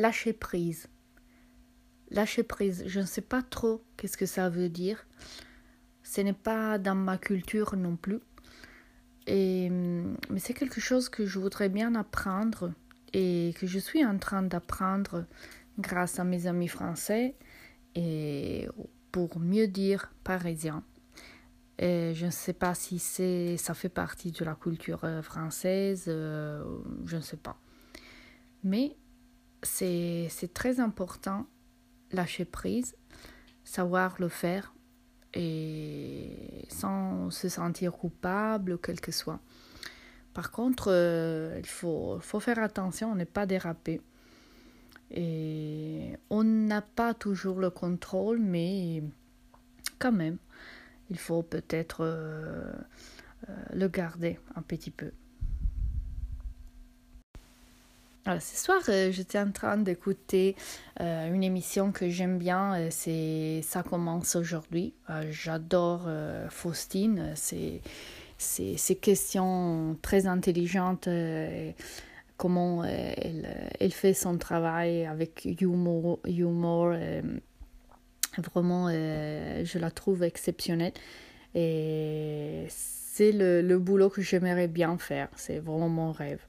lâcher prise. Lâcher prise, je ne sais pas trop qu'est-ce que ça veut dire. Ce n'est pas dans ma culture non plus. Et, mais c'est quelque chose que je voudrais bien apprendre et que je suis en train d'apprendre grâce à mes amis français et pour mieux dire parisien. Et je ne sais pas si ça fait partie de la culture euh, française, euh, je ne sais pas. Mais c'est très important lâcher prise, savoir le faire et sans se sentir coupable, quel que soit. Par contre, euh, il faut, faut, faire attention, on n'est pas dérapé. Et on n'a pas toujours le contrôle, mais quand même, il faut peut-être euh, euh, le garder un petit peu. Alors, ce soir, euh, j'étais en train d'écouter euh, une émission que j'aime bien, euh, c'est Ça commence aujourd'hui. J'adore Faustine, c'est ces questions très intelligentes, comment elle, fait son travail avec humour. humour vraiment, je la trouve exceptionnelle. Et c'est le boulot que j'aimerais bien faire, c'est vraiment mon rêve.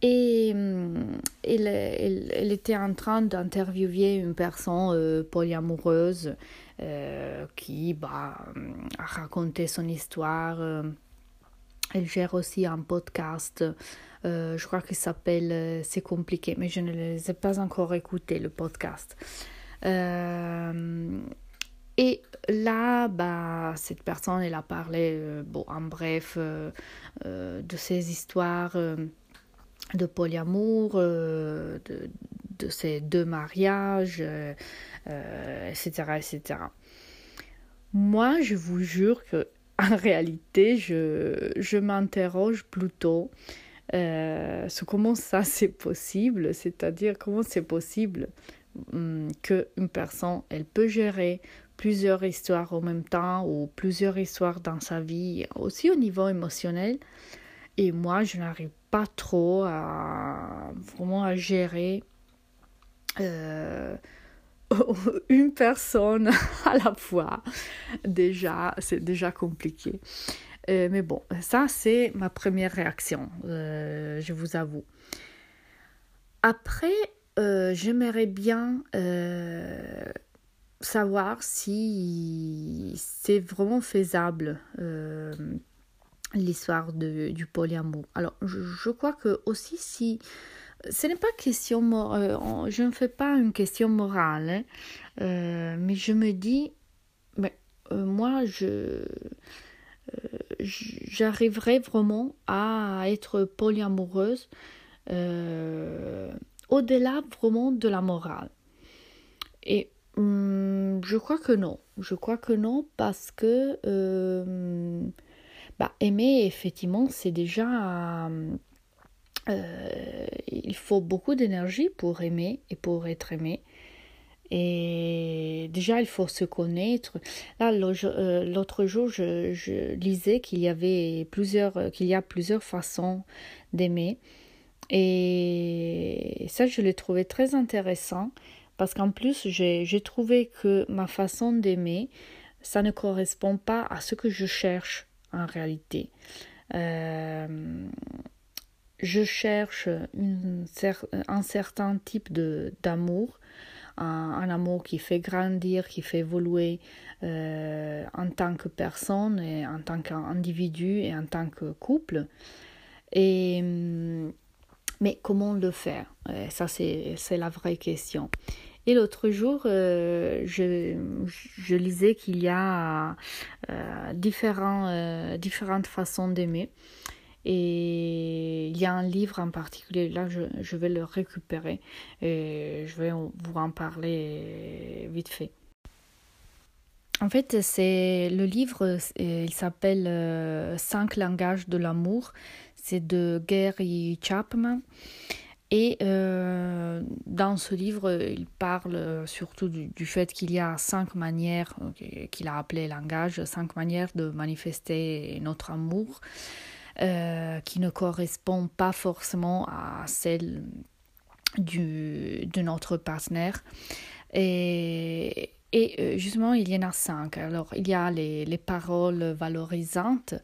Et hum, elle, elle, était en train d'interviewer une personne euh, polyamoureuse euh, qui bah, a raconté son histoire. Elle gère aussi un podcast, euh, je crois qu'il s'appelle C'est compliqué, mais je ne les ai pas encore écoutés, le podcast. et là, bah, cette personne, elle a parlé, bon, en bref, de ses histoires de polyamour, euh, de, ces deux mariages, etc., euh, etc. Euh, Moi, je vous jure que en réalité, je, je m'interroge plutôt sur comment ça c'est possible, c'est-à-dire comment c'est possible hum, qu'une personne, elle peut gérer plusieurs histoires en même temps ou plusieurs histoires dans sa vie, aussi au niveau émotionnel. Et moi, je n'arrive pas trop à vraiment à gérer euh, une personne à la fois. Déjà, c'est déjà compliqué. Euh, mais bon, ça c'est ma première réaction, euh, je vous avoue. Après, j'aimerais bien savoir si c'est vraiment faisable l'histoire du polyamour. Alors, je, crois que aussi si ce n'est pas question, euh, je ne fais pas une question morale, hein, euh, mais je me dis, mais euh, moi, je j'arriverai vraiment à être polyamoureuse au-delà vraiment de la morale. Et hum, je crois que non. Je crois que non parce que bah, aimer, effectivement, c'est déjà... Euh, il faut beaucoup d'énergie pour aimer et pour être aimé. Et déjà, il faut se connaître. Là, euh, l'autre jour, je, lisais qu'il y avait plusieurs, qu'il y a plusieurs façons d'aimer. Et ça, je l'ai trouvé très intéressant parce qu'en plus, j'ai trouvé que ma façon d'aimer, ça ne correspond pas à ce que je cherche en réalité. Euh, je cherche un certain type d'amour, un, amour qui fait grandir, qui fait évoluer euh, en tant que personne, en tant qu'individu et en tant que couple. Et, mais comment le faire? Ça, c'est la vraie question. Et l'autre jour, euh, je, lisais qu'il y a euh, différents, euh, différentes façons d'aimer. Et il y a un livre en particulier, là je, je, vais le récupérer et je vais vous en parler vite fait. En fait, c'est le livre, il s'appelle Cinq langages de l'amour. C'est de Gary Chapman. Et euh, dans ce livre, il parle surtout du, fait qu'il y a cinq manières, euh, qu'il a appelé langage, cinq manières de manifester notre amour, euh, qui ne correspondent pas forcément à celles du, de notre partenaire. Et, et euh, justement, il y en a cinq. Alors, il y a les, les paroles valorisantes,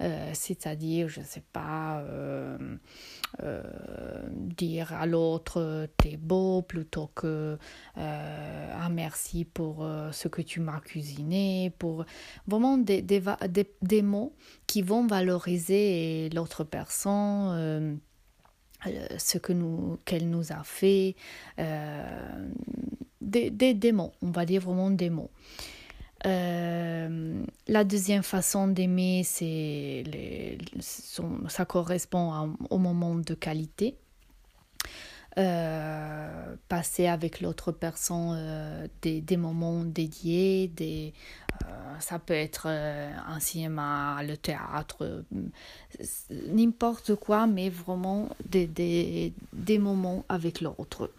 euh, c'est-à-dire, je ne sais pas, euh, dire à l'autre t'es beau plutôt que ah merci pour ce que tu m'as cuisiné, pour vraiment des, des, des, des mots qui vont valoriser l'autre personne ce que nous qu'elle nous a fait des, des, des, mots, on va dire vraiment des mots. Euh, la deuxième façon d'aimer, c'est ça correspond au moment de qualité. Euh, passer avec l'autre personne euh, des, moments dédiés, des, ça peut être un cinéma, le théâtre, n'importe quoi, mais vraiment des, moments avec l'autre.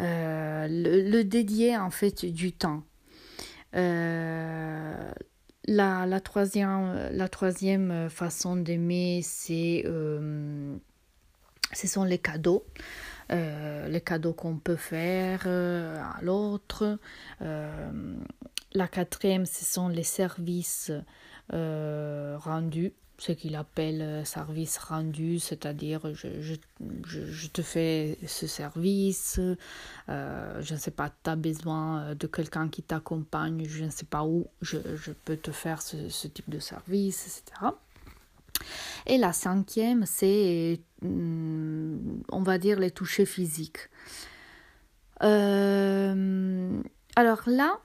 Euh, le, dédier en fait du temps. Euh, la, troisième, façon d'aimer, c'est euh, ce sont les cadeaux. Les cadeaux qu'on peut faire à l'autre. la quatrième, ce sont les services rendus ce qu'il appelle euh, service rendu, c'est-à-dire je, te fais ce service, euh, je ne sais pas, tu as besoin de quelqu'un qui t'accompagne, je ne sais pas où, je, peux te faire ce, type de service, etc. Et la cinquième, c'est, hmm, on va dire, les touchés physiques. Euh, alors là,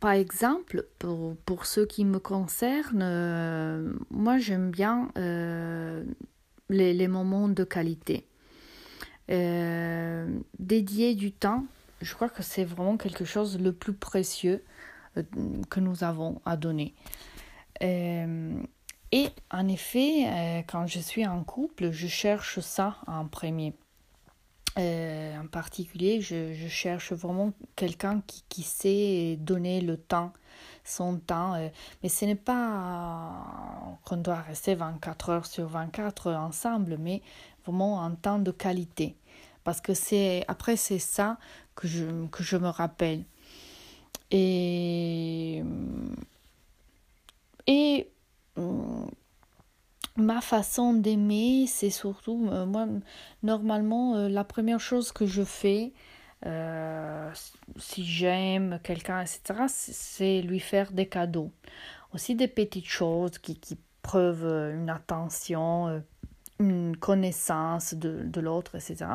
par exemple, pour, pour ce qui me concerne, euh, moi j'aime bien euh, les, les, moments de qualité. Dédier du temps, je crois que c'est vraiment quelque chose le plus précieux que nous avons à donner. Et en effet, quand je suis en couple, je cherche ça en premier. Euh, en particulier, je, cherche vraiment quelqu'un qui, qui, sait donner le temps, son temps. Euh, mais ce n'est pas qu'on doit rester 24 heures sur 24 ensemble, mais vraiment un temps de qualité. Parce que c'est après c'est ça que je, que je me rappelle. Et ma façon d'aimer, c'est surtout, euh, moi, normalement, euh, la première chose que je fais, euh, si j'aime quelqu'un, etc., c'est lui faire des cadeaux. Aussi des petites choses qui, qui une attention, une connaissance de, de l'autre, etc.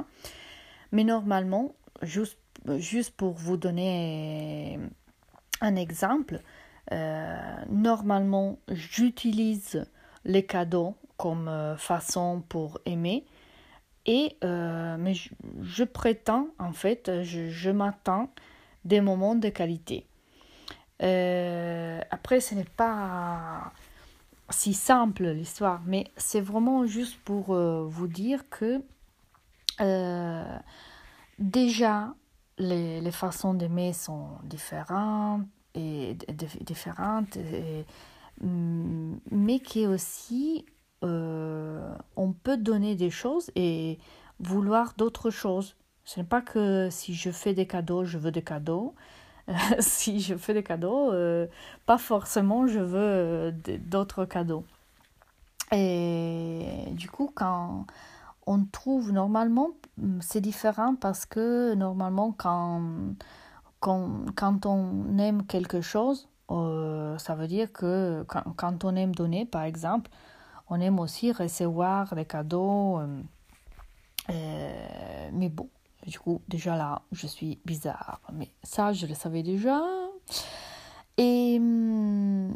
Mais normalement, juste, juste pour vous donner un exemple, normalement, j'utilise les cadeaux comme euh, façon pour aimer. Et euh, mais je, prétends, en fait, je, m'attends des moments de qualité. Euh, après, ce n'est pas si simple l'histoire, mais c'est vraiment juste pour vous dire que déjà, les, les façons d'aimer sont différentes et différentes. Et, Mm, mais qui est aussi euh, on peut donner des choses et vouloir d'autres choses. Ce n'est pas que si je fais des cadeaux, je veux des cadeaux. si je fais des cadeaux, euh, pas forcément je veux euh, d'autres cadeaux. Et du coup, quand on trouve normalement, c'est différent parce que normalement, quand, quand, quand on aime quelque chose, euh, ça veut dire que quand, quand, on aime donner, par exemple, on aime aussi recevoir des cadeaux. Euh, euh, mais bon, du coup, déjà là, je suis bizarre. Mais ça, je le savais déjà. Et hum,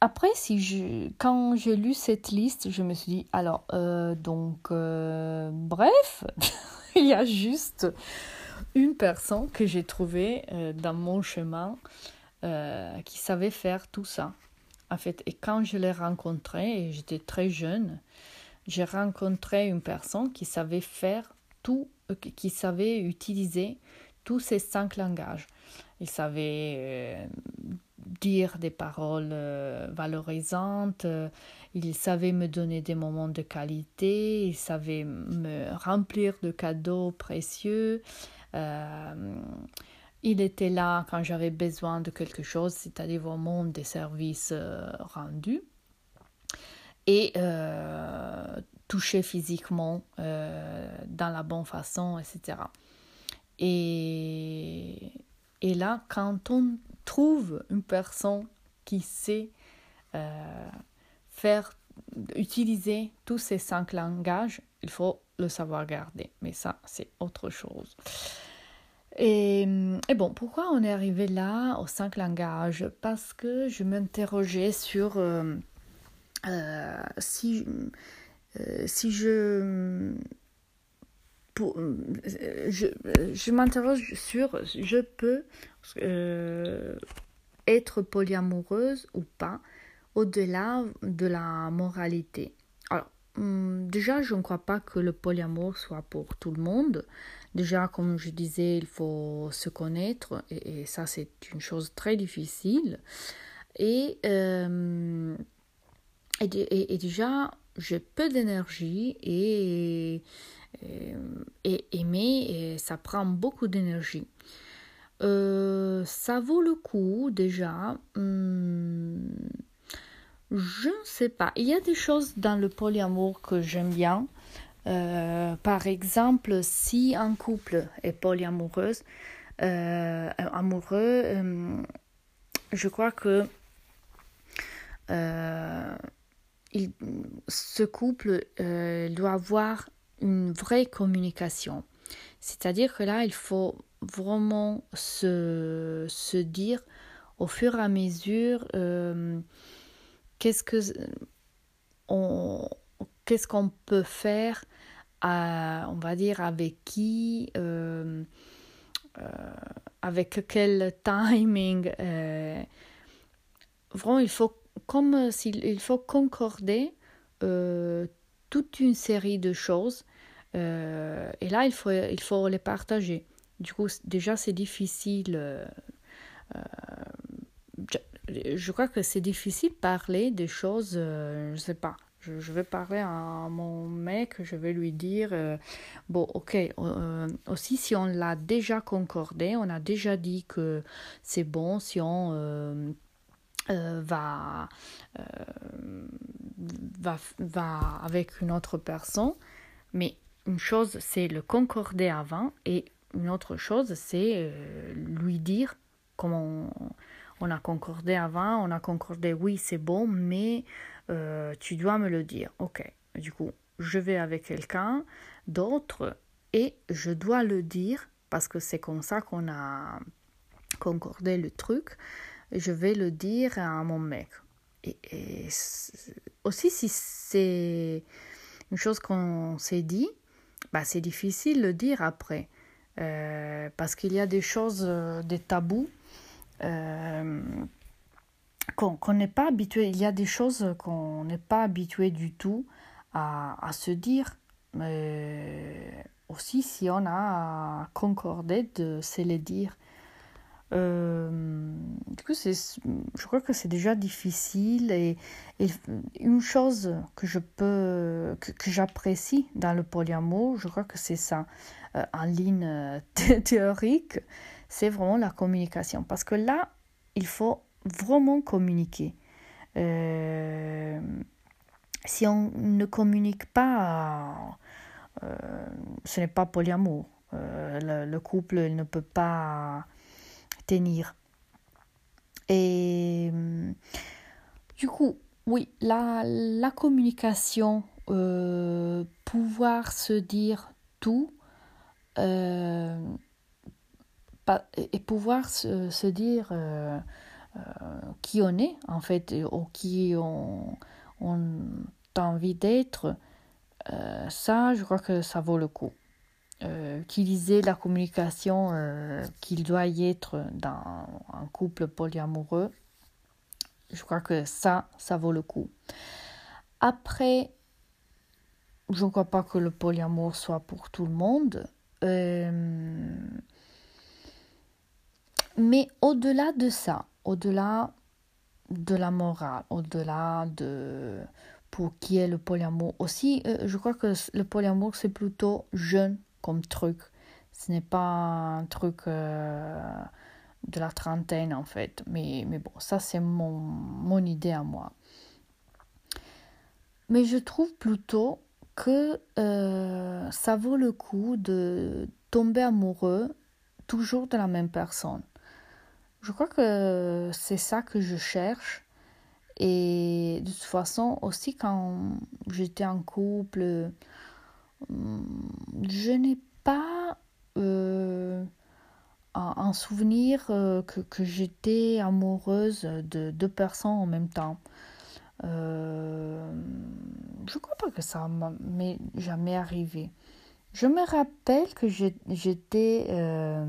après, si je, quand j'ai lu cette liste, je me suis dit, alors, donc, bref, il y a juste une personne que j'ai trouvée dans mon chemin euh, qui savait faire tout ça. En fait, et quand je l'ai rencontré, et j'étais très jeune, j'ai rencontré une personne qui savait faire tout, euh, qui savait utiliser tous ces cinq langages. Il savait euh, dire des paroles valorisantes, il savait me donner des moments de qualité, il savait me remplir de cadeaux précieux. Il était là quand j'avais besoin de quelque chose, c'est-à-dire vraiment des services rendus et euh, toucher physiquement euh, dans la bonne façon, etc. Et, là, quand on trouve une personne qui sait euh, faire, utiliser tous ces cinq langages, il faut le savoir garder. Mais ça, c'est autre chose. Et, et, bon, pourquoi on est arrivé là aux cinq langages? Parce que je m'interrogeais sur euh, si, euh, si je, je, je m'interroge sur je peux euh, être polyamoureuse ou pas au-delà de la moralité. Hum, déjà, je ne crois pas que le polyamour soit pour tout le monde. Déjà, comme je disais, il faut se connaître et, ça, c'est une chose très difficile. Et et, déjà, j'ai peu d'énergie et, et, aimer, ça prend beaucoup d'énergie. Euh, ça vaut le coup déjà. Hmm, je ne sais pas. Il y a des choses dans le polyamour que j'aime bien. Euh, par exemple, si un couple est polyamoureuse, euh, amoureux, je crois que ce couple euh, doit avoir une vraie communication. C'est-à-dire que là, il faut vraiment se, se dire au fur et à mesure euh, qu'est-ce que on qu'est-ce qu'on peut faire à, on va dire avec qui euh, avec quel timing vraiment il faut comme euh, s'il il faut concorder euh, toute une série de choses euh, et là il faut, il faut les partager. Du coup, déjà c'est difficile. Je, crois que c'est difficile de parler des choses, je ne sais pas. Je, vais parler à mon mec, je vais lui dire, bon, ok, aussi si on l'a déjà concordé, on a déjà dit que c'est bon si on euh, va, euh, va, va avec une autre personne. Mais une chose, c'est le concorder avant et une autre chose, c'est euh, lui dire comment on, a concordé avant, on a concordé oui, c'est bon, mais tu dois me le dire. Ok, du coup, je vais avec quelqu'un d'autre et je dois le dire parce que c'est comme ça qu'on a concordé le truc je vais le dire à mon mec. Et, aussi, si c'est une chose qu'on s'est dit, bah, c'est difficile de le dire après. Euh, parce qu'il y a des choses, euh, des tabous euh, qu'on n'est pas habitué. Il y a des choses qu'on n'est pas habitué du tout à, à se dire. Mais aussi, si on a concordé de se les dire. Euh, du coup, je crois que c'est déjà difficile et, une chose que je peux, que, j'apprécie dans le polyamour, je crois que c'est ça, euh, en ligne théorique, c'est vraiment la communication. Parce que là, il faut vraiment communiquer. si on ne communique pas, ce n'est pas polyamour. Le, le, couple ne peut pas tenir. Et du coup, oui, la, communication, euh, pouvoir se dire tout, euh, et pouvoir se, dire euh, qui on est, en fait, ou qui on, a envie d'être, ça, je crois que ça vaut le coup euh, utiliser la communication euh, qu'il doit y être dans un couple polyamoureux, je crois que ça, ça vaut le coup. Après, je ne crois pas que le polyamour soit pour tout le monde. Mais au-delà de ça, au-delà de la morale, au-delà de pour qui est le polyamour. Aussi, euh, je crois que le polyamour, c'est plutôt jeune comme truc. Ce n'est pas un truc euh, de la trentaine, en fait. Mais, mais bon, ça, c'est mon, mon idée à moi. Mais je trouve plutôt que euh, ça vaut le coup de tomber amoureux toujours de la même personne. Je crois que c'est ça que je cherche. Et de toute façon, aussi quand j'étais en couple, hum, je n'ai pas euh, un souvenir euh, que, que j'étais amoureuse de deux personnes en même temps. Euh, je crois pas que ça m'est jamais arrivé. Je me rappelle que j'étais euh,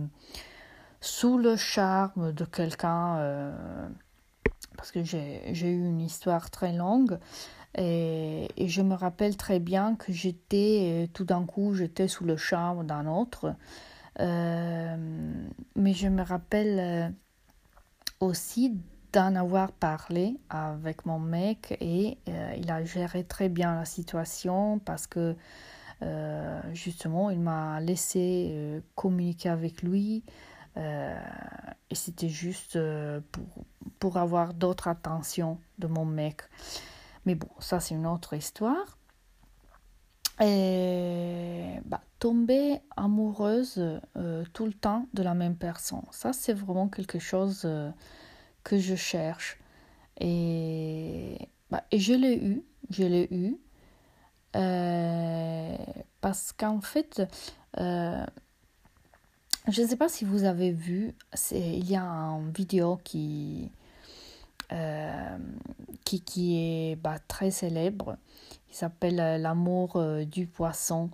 sous le charme de quelqu'un, euh, parce que j'ai eu une histoire très longue, et, je me rappelle très bien que j'étais, tout d'un coup, j'étais sous le charme d'un autre. mais je me rappelle aussi d'en avoir parlé avec mon mec et euh, il a géré très bien la situation parce que euh, justement il m'a laissé euh, communiquer avec lui et c'était juste pour, pour avoir d'autres attentions de mon mec. Mais bon, ça c'est une autre histoire. Et bah, tomber amoureuse tout le temps de la même personne, ça c'est vraiment quelque chose que je cherche. Et, bah, et je l'ai eu, je l'ai eu. Euh, parce qu'en fait, euh, je ne sais pas si vous avez vu, il y a une vidéo qui, euh, qui, qui est bah, très célèbre. Il s'appelle L'amour du poisson.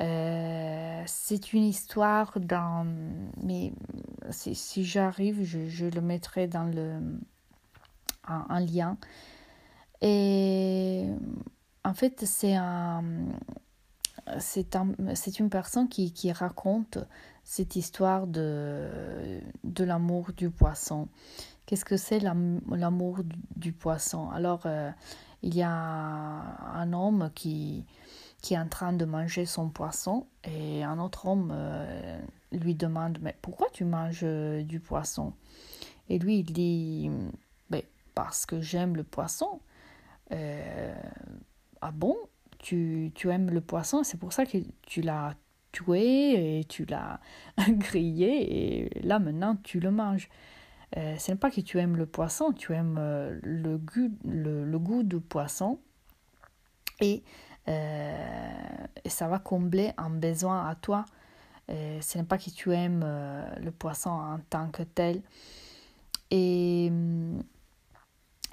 Euh, c'est une histoire dans. Mais si, j'arrive, je, le mettrai dans le. lien. Et en fait, c'est un. C'est un, une personne qui, qui raconte cette histoire de, de l'amour du poisson. Qu'est-ce que c'est l'amour du, poisson? Alors, euh, il y a un homme qui, qui est en train de manger son poisson et un autre homme euh, lui demande mais pourquoi tu manges euh, du poisson? Et lui il dit ben, parce que j'aime le poisson. Ah bon? Tu, tu aimes le poisson c'est pour ça que tu l'as tué et tu l'as grillé et là maintenant tu le manges ce n'est pas que tu aimes le poisson tu aimes le goût le, goût du poisson et euh, et ça va combler un besoin à toi. Euh, ce n'est pas que tu aimes euh, le poisson en tant que tel. Et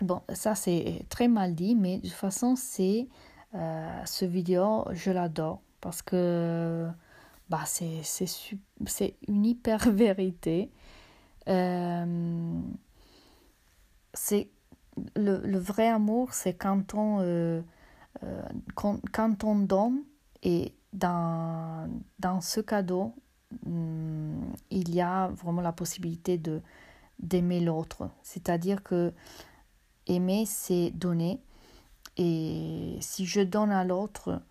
bon, ça c'est très mal dit, mais de toute façon, c'est ce vidéo, je l'adore parce que bah, c'est une hyper vérité. c'est le, le, vrai amour, c'est quand on euh, quand, quand, on donne, et dans, dans ce cadeau, hmm, il y a vraiment la possibilité de d'aimer l'autre. C'est-à-dire que aimer, c'est donner. Et si je donne à l'autre,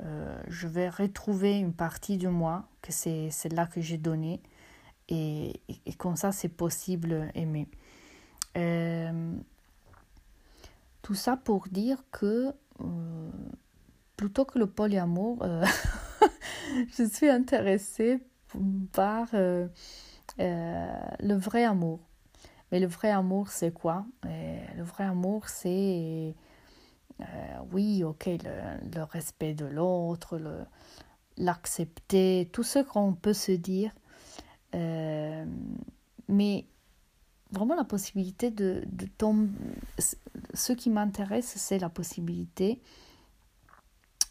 euh, je vais retrouver une partie de moi, que c'est celle-là que j'ai donnée. Et, et, comme ça, c'est possible aimer. Euh, tout ça pour dire que euh, plutôt que le polyamour, je suis intéressée par le vrai amour. Mais le vrai amour, c'est quoi? Le vrai amour, c'est, oui, ok, le, respect de l'autre, l'accepter, tout ce qu'on peut se dire. mais vraiment la possibilité de, tomber. Ce qui m'intéresse, c'est la possibilité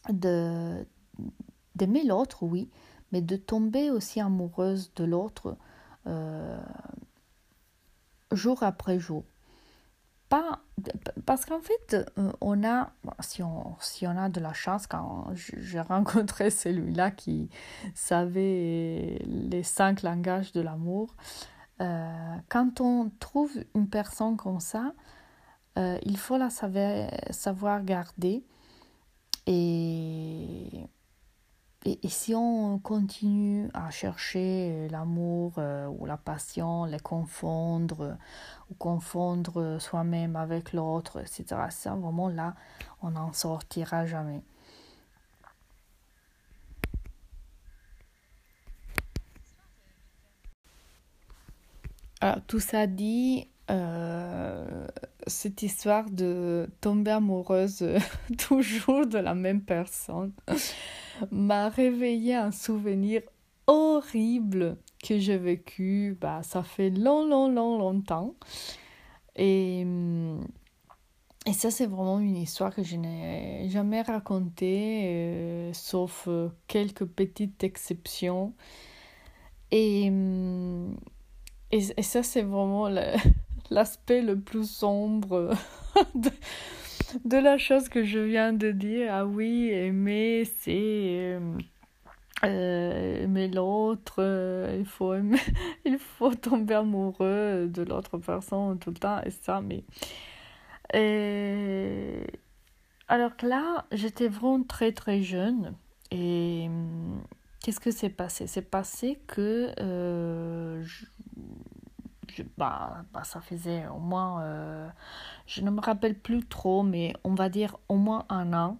d'aimer l'autre, oui, mais de tomber aussi amoureuse de l'autre euh, jour après jour. Pas, parce qu'en fait, euh, on a, si on, si on a de la chance, quand j'ai rencontré celui-là qui savait les cinq langages de l'amour, euh, quand on trouve une personne comme ça, il faut la savoir, savoir garder. Et, et, si on continue à chercher l'amour ou la passion, les confondre, ou confondre soi-même avec l'autre, etc., ça, vraiment là, on n'en sortira jamais. Alors, tout ça dit, euh, cette histoire de tomber amoureuse toujours de la même personne m'a réveillé un souvenir horrible que j'ai vécu. Bah, ça fait long, long, long, longtemps. Et, et ça, c'est vraiment une histoire que je n'ai jamais racontée, euh, sauf quelques petites exceptions. Et. Et, ça, c'est vraiment l'aspect le, plus sombre de, la chose que je viens de dire. Ah oui, aimer, c'est euh, aimer l'autre, euh, il, faut il faut tomber amoureux de l'autre personne tout le temps, et ça, mais... Et... Alors que là, j'étais vraiment très très jeune et qu'est-ce que c'est passé? C'est passé que euh, bah, bah, ça faisait au moins, euh, je ne me rappelle plus trop, mais on va dire au moins un an.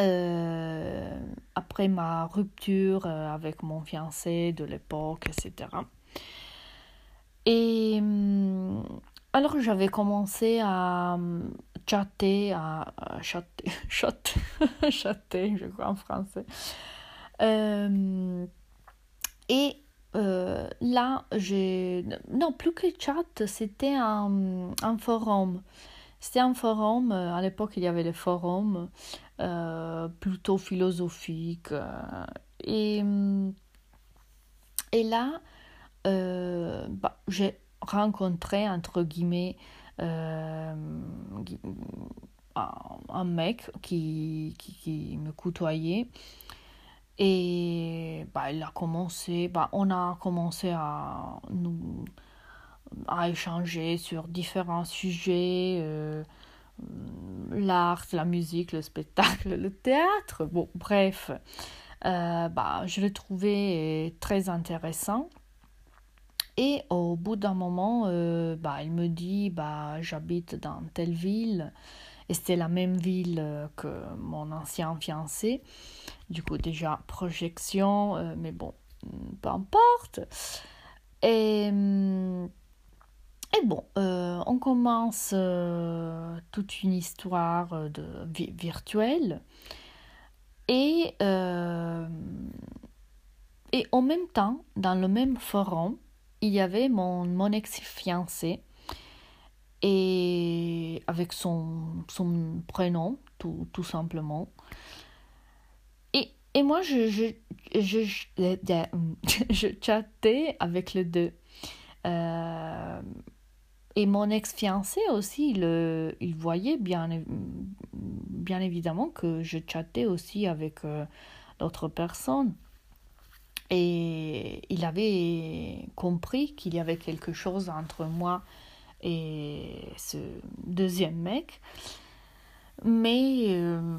Euh, après ma rupture avec mon fiancé de l'époque, etc. Et hum, alors j'avais commencé à hum, chatter, à, chatter, chatter, chatter, je crois en français, euh, et euh, là, j'ai. Non, plus que chat, c'était un, forum. C'était un forum, euh, à l'époque il y avait les forums plutôt philosophiques. et, et là, bah, j'ai rencontré, entre guillemets, un, mec qui, qui, qui me côtoyait et bah, il a commencé, bah, on a commencé à nous à échanger sur différents sujets, euh, l'art, la musique, le spectacle, le théâtre, bon, bref. Euh, bah, je l'ai trouvé très intéressant. Et au bout d'un moment, euh, bah, il me dit bah, j'habite dans telle ville. Et c'était la même ville que mon ancien fiancé. Du coup, déjà, projection, euh, mais bon, peu importe. Et, euh, et bon, euh, on commence toute une histoire de, virtuelle. Et, et en même temps, dans le même forum, il y avait mon, mon ex-fiancé et avec son, son prénom, tout, tout simplement. Et moi, je, je, je, je, chattais avec les deux. Euh, et mon ex-fiancé aussi, il, il voyait bien, bien évidemment que je chattais aussi avec euh, d'autres personnes. Et il avait compris qu'il y avait quelque chose entre moi et ce deuxième mec. Mais euh,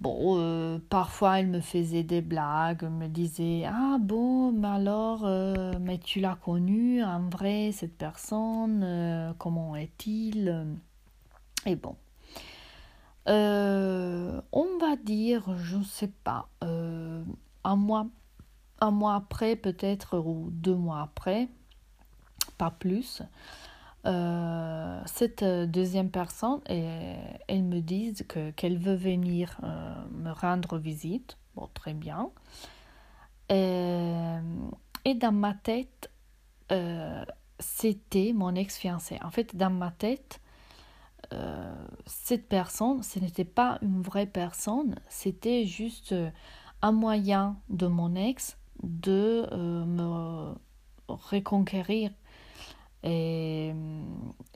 bon, euh, parfois elle me faisait des blagues, me disait Ah bon, mais alors, euh, mais tu l'as connu en vrai, cette personne, comment est-il? Et bon. on va dire, je ne sais pas, un mois, un mois après peut-être, ou deux mois après, pas plus, euh, cette euh, deuxième personne, elle me dit que, qu'elle veut venir euh, me rendre visite. Bon, très bien. et dans ma tête, c'était mon ex-fiancé. En fait, dans ma tête, cette personne, ce n'était pas une vraie personne, c'était juste un moyen de mon ex de me reconquérir et,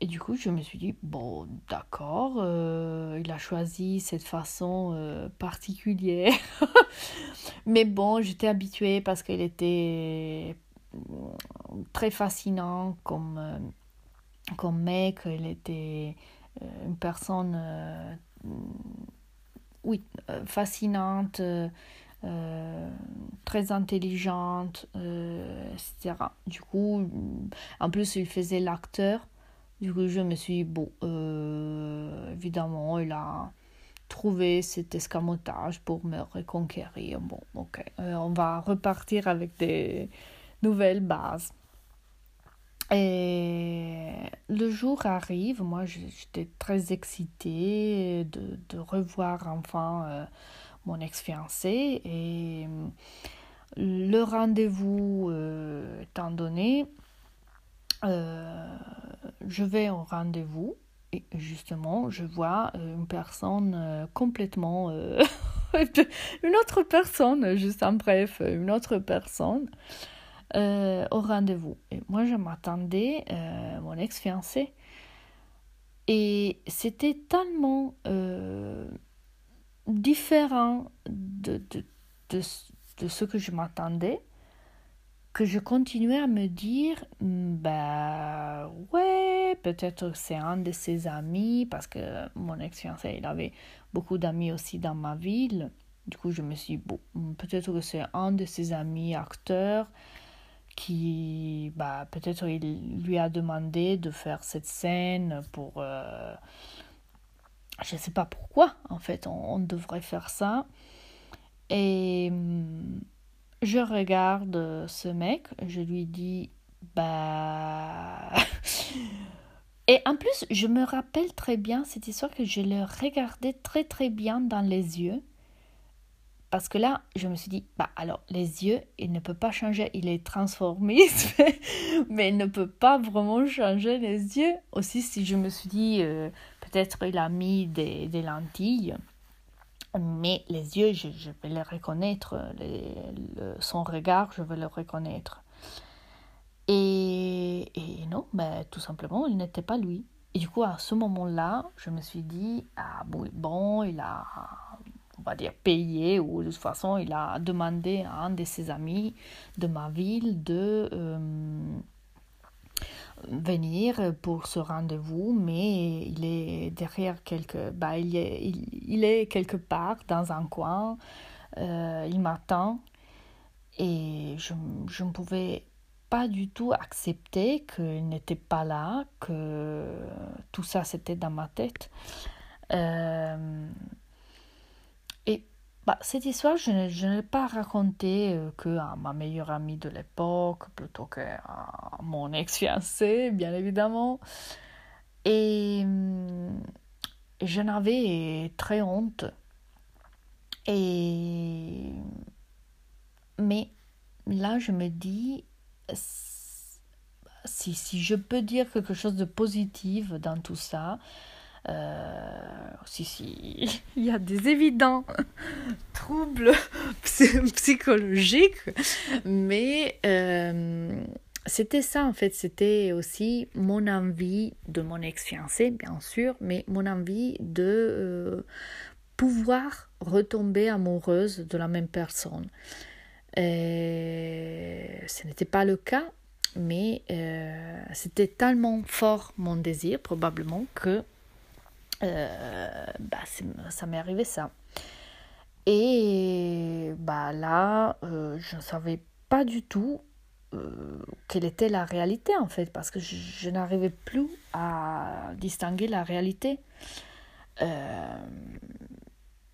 du coup, je me suis dit, bon, d'accord, euh, il a choisi cette façon euh, particulière. Mais bon, j'étais habituée parce qu'il était très fascinant comme, euh, comme mec. Il était une personne oui, fascinante, très intelligente, etc. Du coup, en plus, il faisait l'acteur. Du coup, je me suis dit, bon, évidemment, il a trouver cet escamotage pour me reconquérir. Bon, ok, euh, on va repartir avec des nouvelles bases. Et le jour arrive, moi j'étais très excitée de, revoir enfin euh, mon ex-fiancé et le rendez-vous euh, étant donné, je vais au rendez-vous et justement, je vois euh, une personne euh, complètement... Euh, une autre personne, juste en bref, une autre personne au rendez-vous. Et moi, je m'attendais, mon ex-fiancé. Et c'était tellement différent de, de, de, de ce que je m'attendais que je continuais à me dire bah ouais peut-être c'est un de ses amis parce que mon ex-fiancé il avait beaucoup d'amis aussi dans ma ville. Du coup je me suis dit bon peut-être que c'est un de ses amis acteurs qui bah peut-être il lui a demandé de faire cette scène pour euh, je sais pas pourquoi en fait on, devrait faire ça et je regarde ce mec, je lui dis bah et en plus, je me rappelle très bien cette histoire que je le regardais très très bien dans les yeux. Parce que là, je me suis dit, bah alors, les yeux, il ne peut pas changer, il est transformiste, mais il ne peut pas vraiment changer les yeux. Aussi, si je me suis dit, euh, peut-être il a mis des, lentilles, mais les yeux, je, vais les reconnaître, son regard, je vais le reconnaître. Et, et non, ben, tout simplement, il n'était pas lui. Et du coup, à ce moment-là, je me suis dit, ah bon, bon, il a, on va dire, payé, ou de toute façon, il a demandé à un de ses amis de ma ville de... Euh, venir pour ce rendez-vous, mais il est derrière quelque, bah, il, est, il, est quelque part dans un coin, euh, il m'attend et je, je ne pouvais pas du tout accepter qu'il n'était pas là, que tout ça c'était dans ma tête. Euh, bah, cette histoire, je ne, l'ai pas racontée euh, que à ma meilleure amie de l'époque, plutôt qu'à mon ex-fiancé, bien évidemment. Et j'en avais très honte. Et mais là, je me dis, si, si je peux dire quelque chose de positif dans tout ça, euh, si, il y a des évidents troubles psychologiques, mais euh, c'était ça en fait, c'était aussi mon envie de mon ex-fiancé, bien sûr, mais mon envie de euh, pouvoir retomber amoureuse de la même personne. ce n'était pas le cas, mais c'était tellement fort mon désir, probablement, que euh, bah, ça m'est arrivé ça. Et bah là, euh, je ne savais pas du tout euh, quelle était la réalité en fait, parce que je, n'arrivais plus à distinguer la réalité.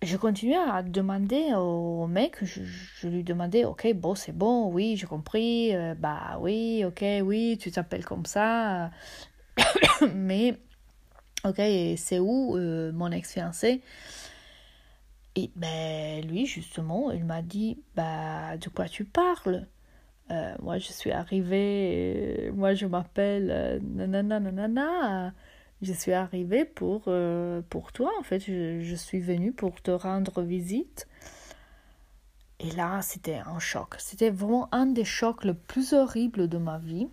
je continuais à demander au mec, je, je lui demandais, ok, bon, c'est bon, oui, j'ai compris, bah oui, ok, oui, tu t'appelles comme ça, mais Ok, c'est où euh, mon ex-fiancé Et ben lui, justement, il m'a dit Bah, de quoi tu parles? Euh, Moi, je suis arrivée, moi, je m'appelle nanana, nanana. Je suis arrivée pour, euh, pour toi, en fait. Je, je suis venue pour te rendre visite. Et là, c'était un choc. C'était vraiment un des chocs les plus horribles de ma vie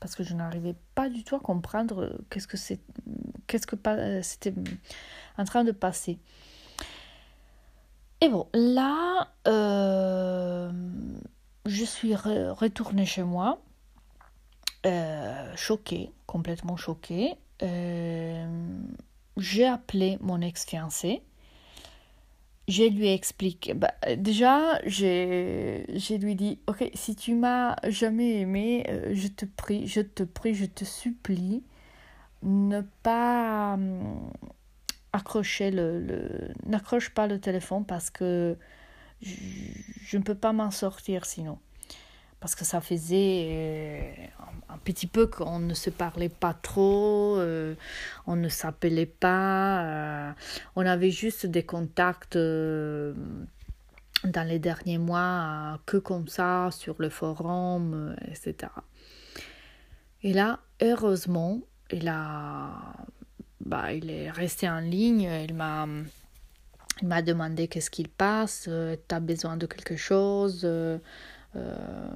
parce que je n'arrivais pas du tout à comprendre euh, qu'est-ce que euh, c'était en train de passer. Et bon, là, euh, je suis retournée chez moi, choquée, complètement choquée. j'ai appelé mon ex-fiancé. Je lui explique. Bah, déjà, je lui dit, ok, si tu m'as jamais aimé, je te prie, je te prie, je te supplie, ne pas accrocher le, le n'accroche pas le téléphone parce que je, ne peux pas m'en sortir sinon parce que ça faisait euh, un, petit peu qu'on ne se parlait pas trop, euh, on ne s'appelait pas, euh, on avait juste des contacts dans les derniers mois que comme ça sur le forum, etc. Et là, heureusement, il a bah, il est resté en ligne. Il m'a, il m'a demandé qu'est-ce qu'il passe, tu as besoin de quelque chose. Euh, euh,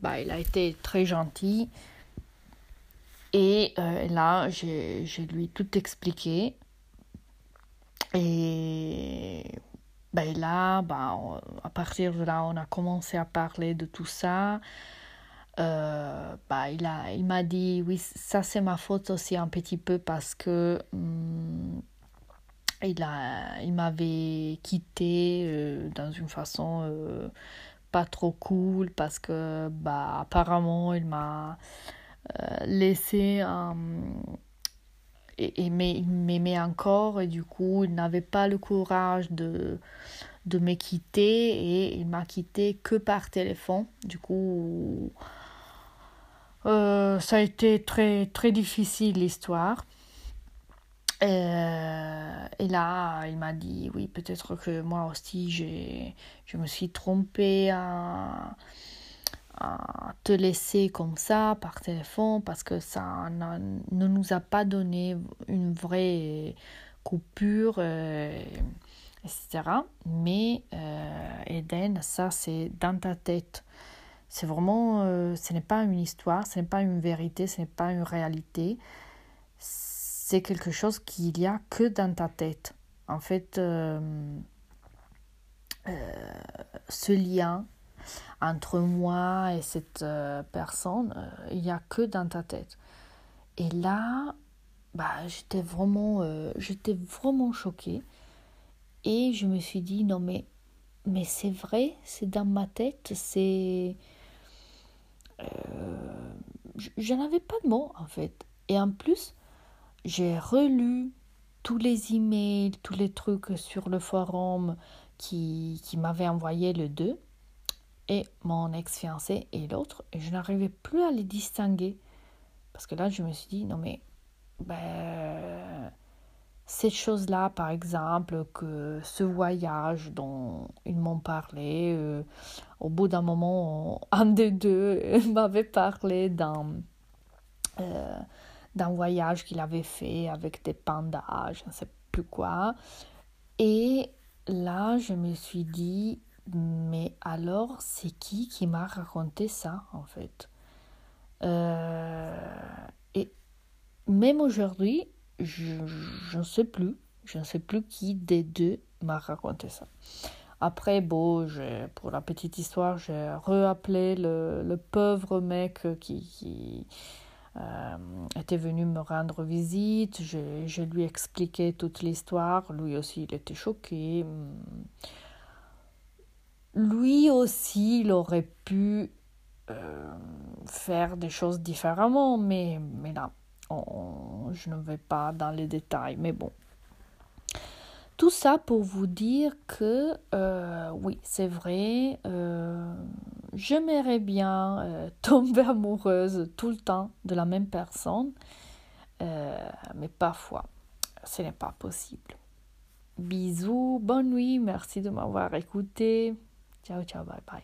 bah, il a été très gentil. Et là, j'ai, lui tout expliqué. Et ben là, bah, à partir de là, on a commencé à parler de tout ça. Euh, bah, il, m'a dit, oui, ça c'est ma faute aussi un petit peu parce que hum, il, il m'avait quitté euh, dans une façon euh, pas trop cool parce que bah, apparemment il m'a laissé et, et il m'aimait encore et du coup il n'avait pas le courage de de me quitter et il m'a quitté que par téléphone du coup euh, ça a été très, très difficile l'histoire. Euh, et là, il m'a dit, oui, peut-être que moi aussi, je me suis trompée à, te laisser comme ça par téléphone parce que ça ne nous a pas donné une vraie coupure, euh, etc. Mais Eden, ça, c'est dans ta tête. C'est vraiment, euh, ce n'est pas une histoire, ce n'est pas une vérité, ce n'est pas une réalité. Quelque chose qu'il y a que dans ta tête. En fait, euh, euh, ce lien entre moi et cette personne, il n'y a que dans ta tête. Et là, bah, j'étais vraiment, j'étais vraiment choquée. Et je me suis dit, non mais, mais c'est vrai, c'est dans ma tête, c'est euh, je n'avais pas de mots en fait. Et en plus, j'ai relu tous les emails, tous les trucs sur le forum qui, qui m'avaient envoyé le 2 et mon ex-fiancé et l'autre, et je n'arrivais plus à les distinguer. Parce que là, je me suis dit, non mais, ben, cette chose-là, par exemple, que ce voyage dont ils m'ont parlé, euh, au bout d'un moment, un des deux m'avait parlé d'un euh, d'un voyage qu'il avait fait avec des pandas, je ne sais plus quoi. Et là, je me suis dit, mais alors, c'est qui qui m'a raconté ça, en fait? Euh, Et même aujourd'hui, je, ne sais plus. Je ne sais plus qui des deux m'a raconté ça. Après, bon, pour la petite histoire, j'ai reappelé le, le, pauvre mec qui euh, était venu me rendre visite. Je, lui ai expliqué toute l'histoire. Lui aussi, il était choqué. Lui aussi, il aurait pu euh, faire des choses différemment, mais, mais là, je ne vais pas dans les détails, mais bon. Tout ça pour vous dire que euh, oui, c'est vrai, j'aimerais bien euh, tomber amoureuse tout le temps de la même personne, mais parfois, ce n'est pas possible. Bisous, bonne nuit, merci de m'avoir écouté. Ciao, ciao, bye bye.